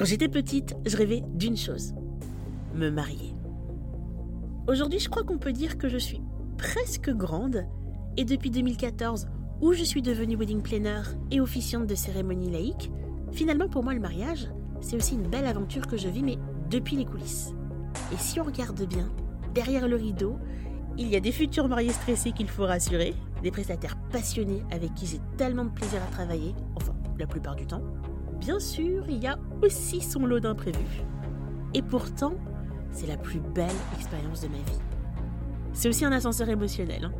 Quand j'étais petite, je rêvais d'une chose me marier. Aujourd'hui, je crois qu'on peut dire que je suis presque grande et depuis 2014, où je suis devenue wedding planner et officiante de cérémonie laïque, finalement pour moi le mariage, c'est aussi une belle aventure que je vis, mais depuis les coulisses. Et si on regarde bien, derrière le rideau, il y a des futurs mariés stressés qu'il faut rassurer, des prestataires passionnés avec qui j'ai tellement de plaisir à travailler, enfin la plupart du temps. Bien sûr, il y a aussi son lot d'imprévus. Et pourtant, c'est la plus belle expérience de ma vie. C'est aussi un ascenseur émotionnel, hein.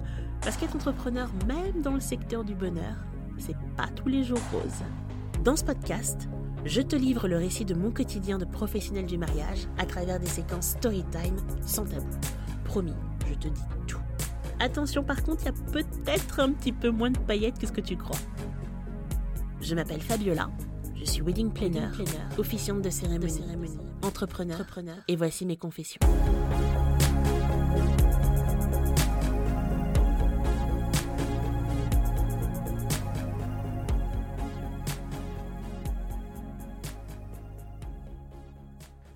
parce qu'être entrepreneur, même dans le secteur du bonheur, c'est pas tous les jours rose. Dans ce podcast, je te livre le récit de mon quotidien de professionnel du mariage à travers des séquences story time sans tabou. Promis, je te dis tout. Attention par contre, il y a peut-être un petit peu moins de paillettes que ce que tu crois. Je m'appelle Fabiola, je suis wedding planner, officiante de cérémonie, entrepreneur, entrepreneur, et voici mes confessions.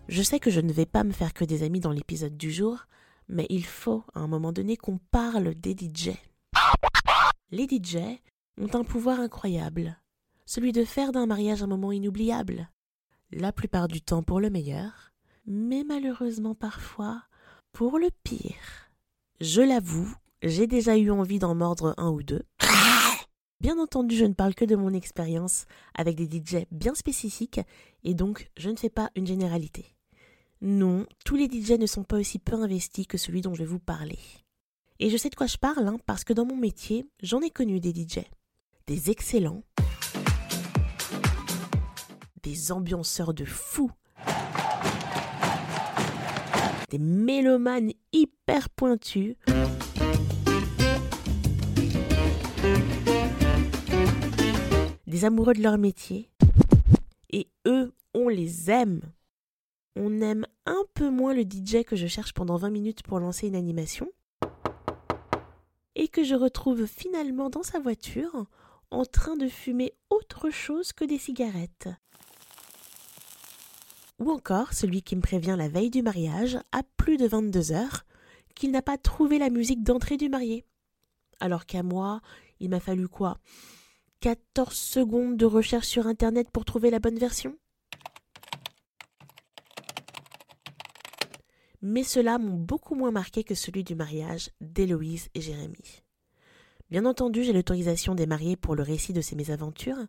Je sais que je ne vais pas me faire que des amis dans l'épisode du jour, mais il faut à un moment donné qu'on parle des DJ. Les DJ ont un pouvoir incroyable, celui de faire d'un mariage un moment inoubliable, la plupart du temps pour le meilleur, mais malheureusement parfois pour le pire. Je l'avoue, j'ai déjà eu envie d'en mordre un ou deux. Bien entendu, je ne parle que de mon expérience avec des DJ bien spécifiques et donc je ne fais pas une généralité. Non, tous les DJ ne sont pas aussi peu investis que celui dont je vais vous parler. Et je sais de quoi je parle, hein, parce que dans mon métier, j'en ai connu des DJ. Des excellents. Des ambianceurs de fous. Des mélomanes hyper pointus. Des amoureux de leur métier. Et eux, on les aime on aime un peu moins le DJ que je cherche pendant 20 minutes pour lancer une animation et que je retrouve finalement dans sa voiture en train de fumer autre chose que des cigarettes. Ou encore celui qui me prévient la veille du mariage, à plus de 22 heures, qu'il n'a pas trouvé la musique d'entrée du marié. Alors qu'à moi, il m'a fallu quoi? 14 secondes de recherche sur Internet pour trouver la bonne version? Mais ceux-là m'ont beaucoup moins marqué que celui du mariage d'Héloïse et Jérémie. Bien entendu, j'ai l'autorisation des mariés pour le récit de ces mésaventures,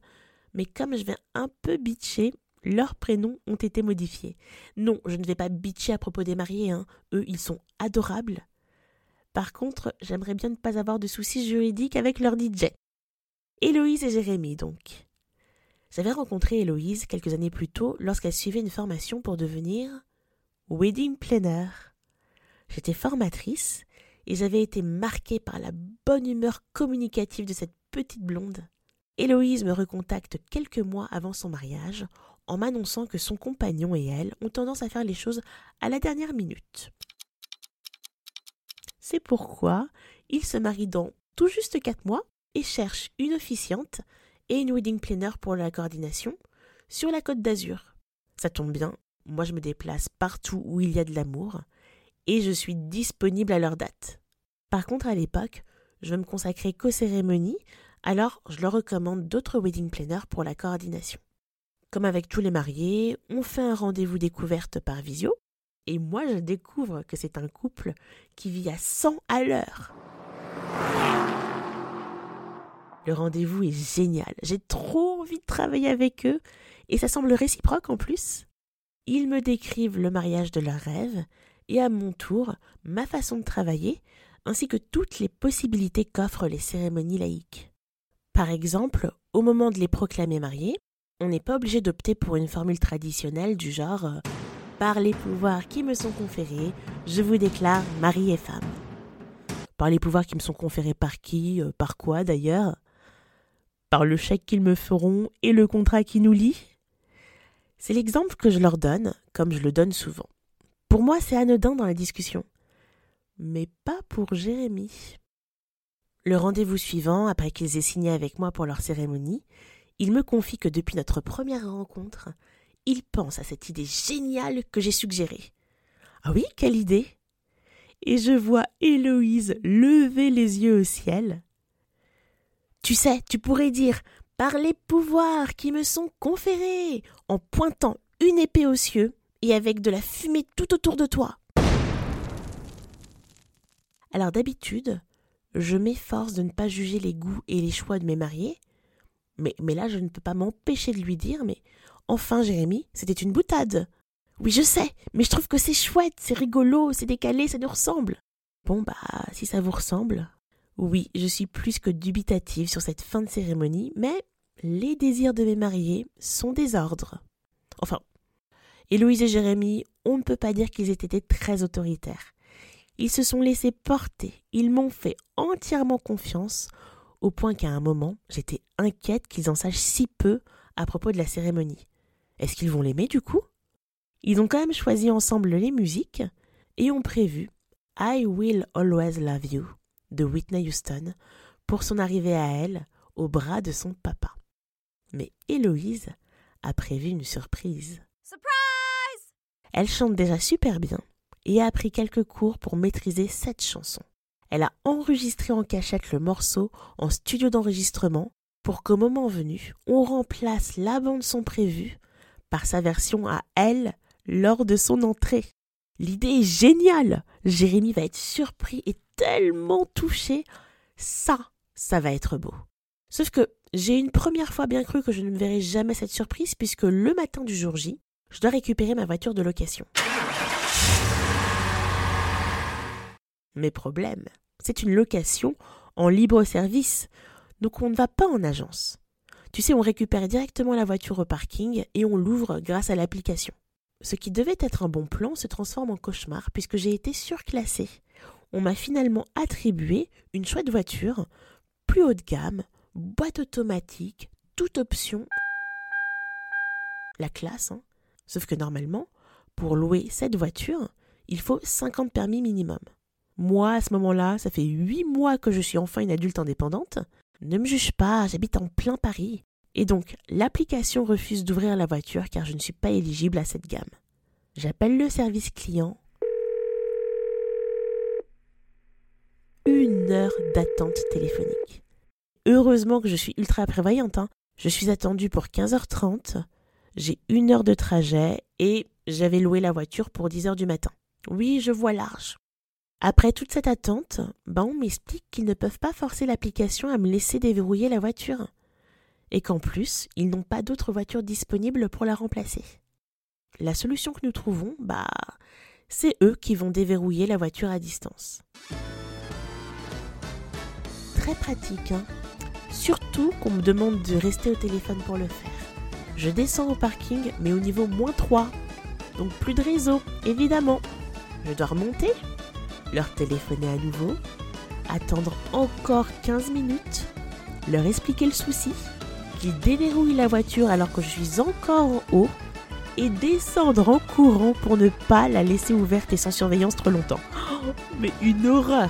mais comme je vais un peu bitcher, leurs prénoms ont été modifiés. Non, je ne vais pas bitcher à propos des mariés, hein. eux, ils sont adorables. Par contre, j'aimerais bien ne pas avoir de soucis juridiques avec leur DJ. Héloïse et Jérémie, donc. J'avais rencontré Héloïse quelques années plus tôt lorsqu'elle suivait une formation pour devenir wedding planner. J'étais formatrice et j'avais été marquée par la bonne humeur communicative de cette petite blonde. Héloïse me recontacte quelques mois avant son mariage en m'annonçant que son compagnon et elle ont tendance à faire les choses à la dernière minute. C'est pourquoi ils se marient dans tout juste quatre mois et cherchent une officiante et une wedding planner pour la coordination sur la côte d'Azur. Ça tombe bien, moi, je me déplace partout où il y a de l'amour et je suis disponible à leur date. Par contre, à l'époque, je veux me consacrer qu'aux cérémonies, alors je leur recommande d'autres wedding planners pour la coordination. Comme avec tous les mariés, on fait un rendez-vous découverte par visio, et moi je découvre que c'est un couple qui vit à 100 à l'heure. Le rendez-vous est génial, j'ai trop envie de travailler avec eux, et ça semble réciproque en plus. Ils me décrivent le mariage de leurs rêves et à mon tour ma façon de travailler ainsi que toutes les possibilités qu'offrent les cérémonies laïques. Par exemple, au moment de les proclamer mariés, on n'est pas obligé d'opter pour une formule traditionnelle du genre euh, Par les pouvoirs qui me sont conférés, je vous déclare mari et femme. Par les pouvoirs qui me sont conférés par qui, euh, par quoi d'ailleurs? Par le chèque qu'ils me feront et le contrat qui nous lie? C'est l'exemple que je leur donne, comme je le donne souvent. Pour moi, c'est anodin dans la discussion. Mais pas pour Jérémie. Le rendez-vous suivant, après qu'ils aient signé avec moi pour leur cérémonie, il me confie que depuis notre première rencontre, il pense à cette idée géniale que j'ai suggérée. Ah oui, quelle idée Et je vois Héloïse lever les yeux au ciel. Tu sais, tu pourrais dire par les pouvoirs qui me sont conférés, en pointant une épée aux cieux et avec de la fumée tout autour de toi. Alors d'habitude, je m'efforce de ne pas juger les goûts et les choix de mes mariés, mais, là je ne peux pas m'empêcher de lui dire, mais enfin Jérémy, c'était une boutade. Oui, je sais, mais je trouve que c'est chouette, c'est rigolo, c'est décalé, ça nous ressemble. Bon bah, si ça vous ressemble. Oui, je suis plus que dubitative sur cette fin de cérémonie, mais les désirs de mes mariés sont des ordres. Enfin, Héloïse et Jérémy, on ne peut pas dire qu'ils aient été très autoritaires. Ils se sont laissés porter, ils m'ont fait entièrement confiance, au point qu'à un moment, j'étais inquiète qu'ils en sachent si peu à propos de la cérémonie. Est-ce qu'ils vont l'aimer du coup? Ils ont quand même choisi ensemble les musiques et ont prévu I Will Always Love You de Whitney Houston pour son arrivée à elle au bras de son papa. Mais Héloïse a prévu une surprise. Surprise Elle chante déjà super bien et a appris quelques cours pour maîtriser cette chanson. Elle a enregistré en cachette le morceau en studio d'enregistrement pour qu'au moment venu, on remplace la bande son prévue par sa version à elle lors de son entrée. L'idée est géniale. Jérémy va être surpris et tellement touché. Ça, ça va être beau. Sauf que j'ai une première fois bien cru que je ne verrais jamais cette surprise puisque le matin du jour J, je dois récupérer ma voiture de location. Mes problèmes, c'est une location en libre service, donc on ne va pas en agence. Tu sais, on récupère directement la voiture au parking et on l'ouvre grâce à l'application. Ce qui devait être un bon plan se transforme en cauchemar puisque j'ai été surclassée. On m'a finalement attribué une chouette voiture, plus haut de gamme, boîte automatique, toute option. La classe, hein. Sauf que normalement, pour louer cette voiture, il faut 50 permis minimum. Moi, à ce moment-là, ça fait huit mois que je suis enfin une adulte indépendante. Ne me juge pas, j'habite en plein Paris. Et donc, l'application refuse d'ouvrir la voiture car je ne suis pas éligible à cette gamme. J'appelle le service client. Une heure d'attente téléphonique. Heureusement que je suis ultra prévoyante. Hein. Je suis attendue pour 15h30. J'ai une heure de trajet et j'avais loué la voiture pour 10h du matin. Oui, je vois large. Après toute cette attente, ben on m'explique qu'ils ne peuvent pas forcer l'application à me laisser déverrouiller la voiture. Et qu'en plus, ils n'ont pas d'autres voitures disponibles pour la remplacer. La solution que nous trouvons, bah, c'est eux qui vont déverrouiller la voiture à distance. Très pratique, hein Surtout qu'on me demande de rester au téléphone pour le faire. Je descends au parking, mais au niveau moins 3. Donc plus de réseau, évidemment. Je dois remonter, leur téléphoner à nouveau, attendre encore 15 minutes, leur expliquer le souci, qu'ils déverrouillent la voiture alors que je suis encore en haut, et descendre en courant pour ne pas la laisser ouverte et sans surveillance trop longtemps. Oh, mais une horreur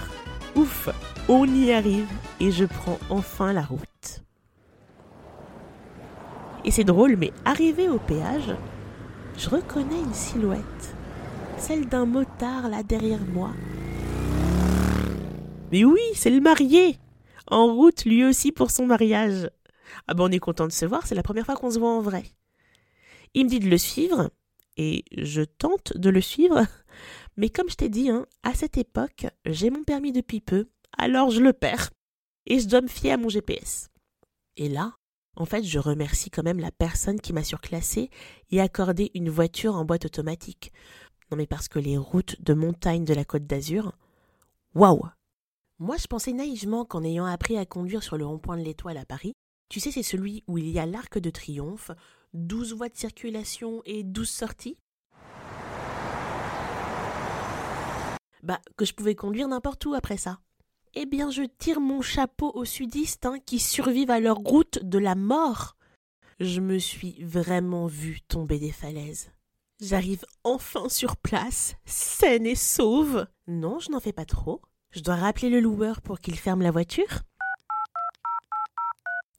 Ouf On y arrive et je prends enfin la route. Et c'est drôle, mais arrivé au péage, je reconnais une silhouette, celle d'un motard là derrière moi, mais oui, c'est le marié En route lui aussi pour son mariage. Ah ben on est content de se voir, c'est la première fois qu'on se voit en vrai. Il me dit de le suivre, et je tente de le suivre, mais comme je t'ai dit, hein, à cette époque, j'ai mon permis depuis peu, alors je le perds, et je dois me fier à mon GPS. Et là, en fait, je remercie quand même la personne qui m'a surclassé et accordé une voiture en boîte automatique. Non mais parce que les routes de montagne de la Côte d'Azur, waouh moi, je pensais naïvement qu'en ayant appris à conduire sur le rond-point de l'Étoile à Paris, tu sais, c'est celui où il y a l'arc de triomphe, douze voies de circulation et douze sorties. Bah, que je pouvais conduire n'importe où après ça. Eh bien, je tire mon chapeau aux sudistes hein, qui survivent à leur route de la mort. Je me suis vraiment vue tomber des falaises. J'arrive enfin sur place, saine et sauve. Non, je n'en fais pas trop. Je dois rappeler le loueur pour qu'il ferme la voiture.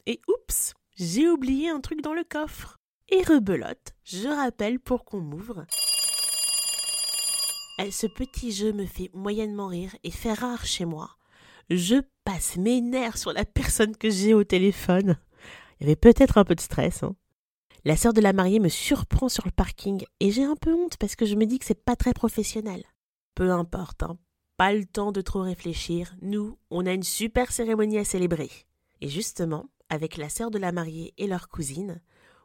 Et oups, j'ai oublié un truc dans le coffre. et rebelote, je rappelle pour qu'on m'ouvre. Ce petit jeu me fait moyennement rire et fait rare chez moi. Je passe mes nerfs sur la personne que j'ai au téléphone. Il y avait peut-être un peu de stress. Hein. La sœur de la mariée me surprend sur le parking et j'ai un peu honte parce que je me dis que c'est pas très professionnel. Peu importe, hein. Pas le temps de trop réfléchir. Nous, on a une super cérémonie à célébrer. Et justement, avec la sœur de la mariée et leur cousine,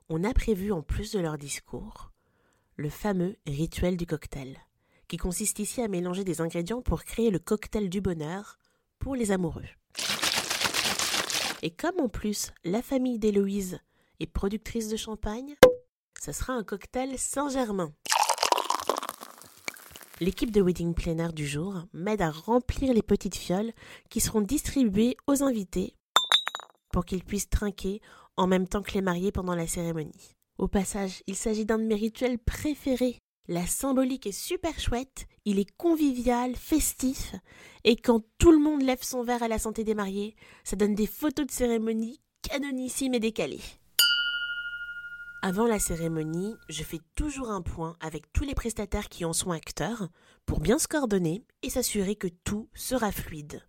on a prévu en plus de leur discours le fameux rituel du cocktail qui consiste ici à mélanger des ingrédients pour créer le cocktail du bonheur pour les amoureux. Et comme en plus la famille d'Héloïse est productrice de champagne, ce sera un cocktail Saint-Germain. L'équipe de Wedding Planner du jour m'aide à remplir les petites fioles qui seront distribuées aux invités pour qu'ils puissent trinquer en même temps que les mariés pendant la cérémonie. Au passage, il s'agit d'un de mes rituels préférés la symbolique est super chouette, il est convivial, festif, et quand tout le monde lève son verre à la santé des mariés, ça donne des photos de cérémonie canonissimes et décalées. Avant la cérémonie, je fais toujours un point avec tous les prestataires qui en sont acteurs pour bien se coordonner et s'assurer que tout sera fluide.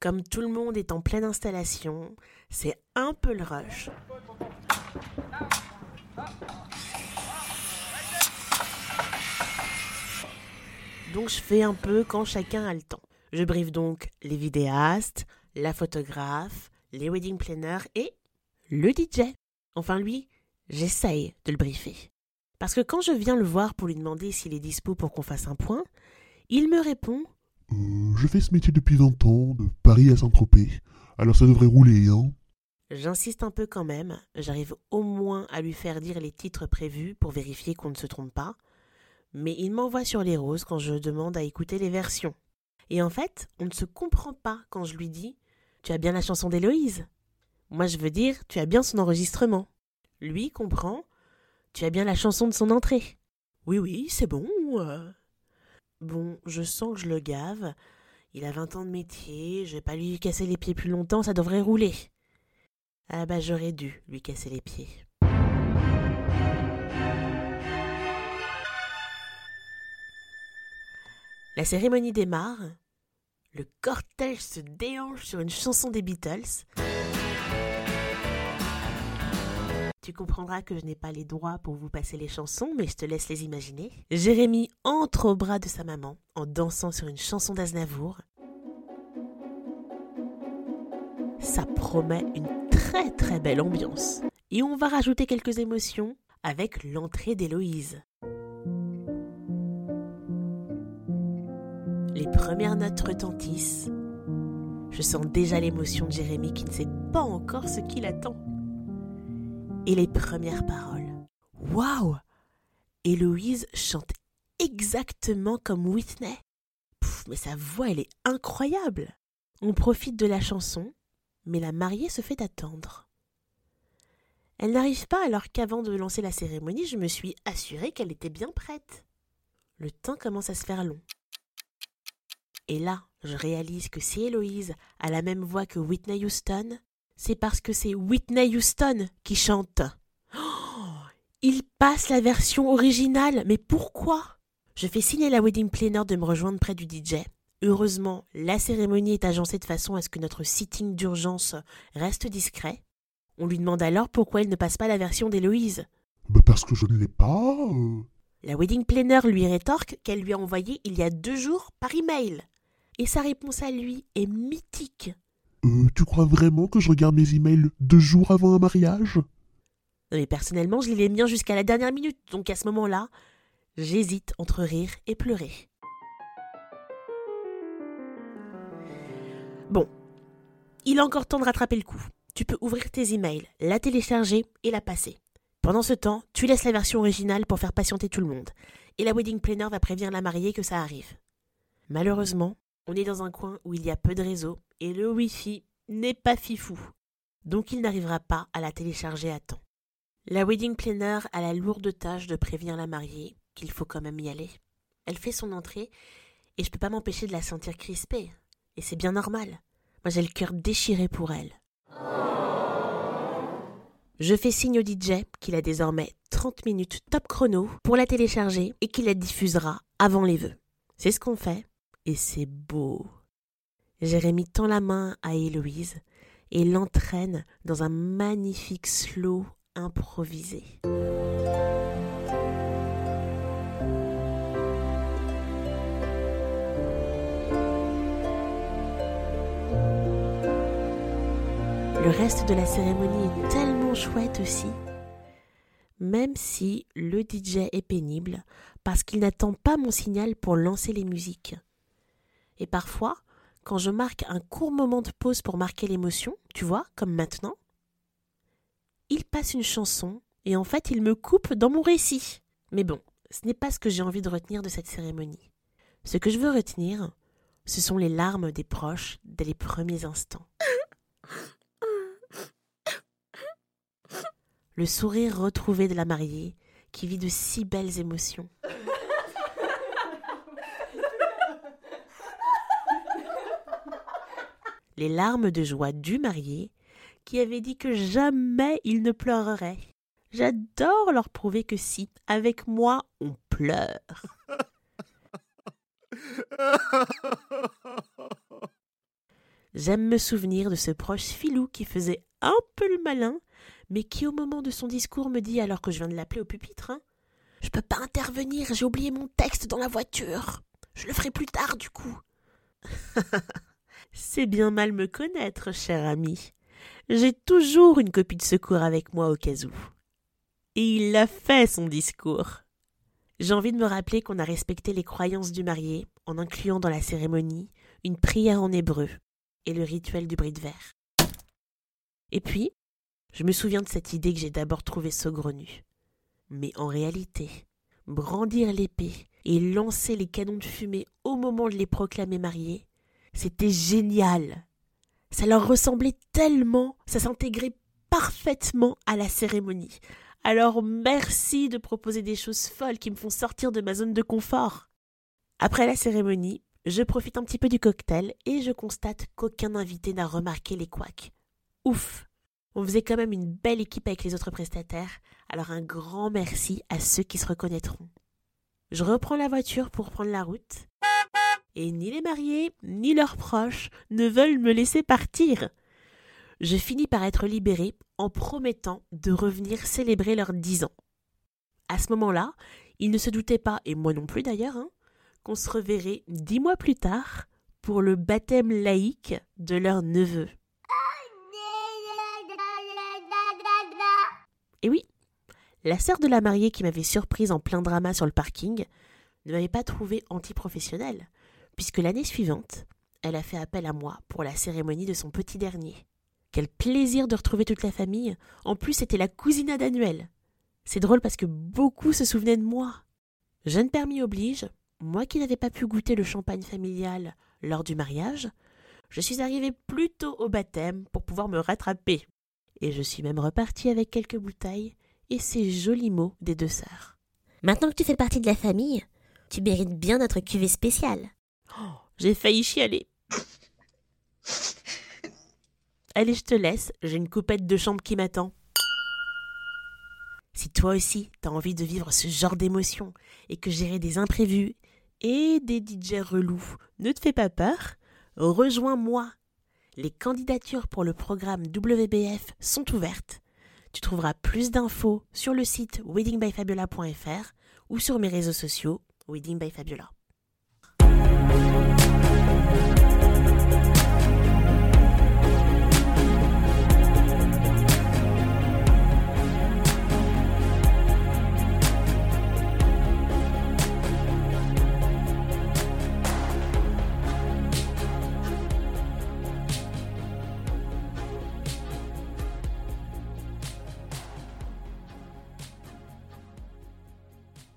Comme tout le monde est en pleine installation, c'est un peu le rush. donc je fais un peu quand chacun a le temps. Je briefe donc les vidéastes, la photographe, les wedding planners et le DJ. Enfin lui, j'essaye de le briefer. Parce que quand je viens le voir pour lui demander s'il est dispo pour qu'on fasse un point, il me répond euh, Je fais ce métier depuis 20 ans, de Paris à Saint-Tropez. Alors ça devrait rouler, hein J'insiste un peu quand même, j'arrive au moins à lui faire dire les titres prévus pour vérifier qu'on ne se trompe pas mais il m'envoie sur les roses quand je demande à écouter les versions. Et en fait, on ne se comprend pas quand je lui dis Tu as bien la chanson d'Héloïse? Moi, je veux dire Tu as bien son enregistrement. Lui comprend Tu as bien la chanson de son entrée. Oui, oui, c'est bon. Euh. Bon, je sens que je le gave. Il a vingt ans de métier, je vais pas lui casser les pieds plus longtemps, ça devrait rouler. Ah bah j'aurais dû lui casser les pieds. La cérémonie démarre. Le cortège se déhanche sur une chanson des Beatles. Tu comprendras que je n'ai pas les droits pour vous passer les chansons, mais je te laisse les imaginer. Jérémy entre au bras de sa maman en dansant sur une chanson d'Aznavour. Ça promet une très très belle ambiance. Et on va rajouter quelques émotions avec l'entrée d'Héloïse. Les premières notes retentissent. Je sens déjà l'émotion de Jérémie qui ne sait pas encore ce qu'il attend. Et les premières paroles. Waouh Héloïse chante exactement comme Whitney. Pouf, mais sa voix, elle est incroyable. On profite de la chanson, mais la mariée se fait attendre. Elle n'arrive pas alors qu'avant de lancer la cérémonie, je me suis assurée qu'elle était bien prête. Le temps commence à se faire long. Et là, je réalise que si Héloïse a la même voix que Whitney Houston, c'est parce que c'est Whitney Houston qui chante. Oh, il passe la version originale, mais pourquoi? Je fais signer la wedding planner de me rejoindre près du DJ. Heureusement, la cérémonie est agencée de façon à ce que notre sitting d'urgence reste discret. On lui demande alors pourquoi il ne passe pas la version d'Héloïse. Bah parce que je ne l'ai pas. Euh. La wedding planner lui rétorque qu'elle lui a envoyé il y a deux jours par email et sa réponse à lui est mythique. Euh, tu crois vraiment que je regarde mes emails deux jours avant un mariage? Mais personnellement, je lis les miens jusqu'à la dernière minute, donc à ce moment-là, j'hésite entre rire et pleurer. Bon, il a encore temps de rattraper le coup. Tu peux ouvrir tes emails, la télécharger et la passer. Pendant ce temps, tu laisses la version originale pour faire patienter tout le monde. Et la wedding planner va prévenir la mariée que ça arrive. Malheureusement, on est dans un coin où il y a peu de réseau et le Wi-Fi n'est pas fifou. Donc il n'arrivera pas à la télécharger à temps. La wedding planner a la lourde tâche de prévenir la mariée qu'il faut quand même y aller. Elle fait son entrée et je peux pas m'empêcher de la sentir crispée. Et c'est bien normal. Moi j'ai le cœur déchiré pour elle. Je fais signe au DJ qu'il a désormais 30 minutes top chrono pour la télécharger et qu'il la diffusera avant les vœux. C'est ce qu'on fait et c'est beau. Jérémy tend la main à Héloïse et l'entraîne dans un magnifique slow improvisé. Le reste de la cérémonie est tellement chouette aussi. Même si le DJ est pénible parce qu'il n'attend pas mon signal pour lancer les musiques. Et parfois, quand je marque un court moment de pause pour marquer l'émotion, tu vois, comme maintenant, il passe une chanson et en fait il me coupe dans mon récit. Mais bon, ce n'est pas ce que j'ai envie de retenir de cette cérémonie. Ce que je veux retenir, ce sont les larmes des proches dès les premiers instants. Le sourire retrouvé de la mariée qui vit de si belles émotions. Les larmes de joie du marié qui avait dit que jamais il ne pleurerait. J'adore leur prouver que si, avec moi, on pleure. J'aime me souvenir de ce proche filou qui faisait un peu le malin, mais qui au moment de son discours me dit, alors que je viens de l'appeler au pupitre, hein, Je peux pas intervenir, j'ai oublié mon texte dans la voiture. Je le ferai plus tard du coup. C'est bien mal me connaître, cher ami. J'ai toujours une copie de secours avec moi au cas où. Et il a fait son discours. J'ai envie de me rappeler qu'on a respecté les croyances du marié en incluant dans la cérémonie une prière en hébreu et le rituel du bris de verre. Et puis, je me souviens de cette idée que j'ai d'abord trouvée saugrenue. Mais en réalité, brandir l'épée et lancer les canons de fumée au moment de les proclamer mariés, c'était génial. Ça leur ressemblait tellement, ça s'intégrait parfaitement à la cérémonie. Alors merci de proposer des choses folles qui me font sortir de ma zone de confort. Après la cérémonie, je profite un petit peu du cocktail et je constate qu'aucun invité n'a remarqué les couacs. Ouf On faisait quand même une belle équipe avec les autres prestataires, alors un grand merci à ceux qui se reconnaîtront. Je reprends la voiture pour prendre la route et ni les mariés, ni leurs proches ne veulent me laisser partir. Je finis par être libérée en promettant de revenir célébrer leurs dix ans. À ce moment-là, ils ne se doutaient pas, et moi non plus d'ailleurs, hein, qu'on se reverrait dix mois plus tard pour le baptême laïque de leur neveu. Et oui, la sœur de la mariée qui m'avait surprise en plein drama sur le parking ne m'avait pas trouvé antiprofessionnelle puisque l'année suivante, elle a fait appel à moi pour la cérémonie de son petit dernier. Quel plaisir de retrouver toute la famille. En plus, c'était la cousinade annuelle. C'est drôle parce que beaucoup se souvenaient de moi. Jeune permis oblige, moi qui n'avais pas pu goûter le champagne familial lors du mariage, je suis arrivée plus tôt au baptême pour pouvoir me rattraper. Et je suis même repartie avec quelques bouteilles et ces jolis mots des deux sœurs. Maintenant que tu fais partie de la famille, tu mérites bien notre cuvée spéciale. J'ai failli chialer. Allez, je te laisse, j'ai une coupette de chambre qui m'attend. Si toi aussi t'as envie de vivre ce genre d'émotion et que gérer des imprévus et des DJ relous ne te fait pas peur, rejoins-moi. Les candidatures pour le programme WBF sont ouvertes. Tu trouveras plus d'infos sur le site weddingbyfabiola.fr ou sur mes réseaux sociaux Wedding. Thank you.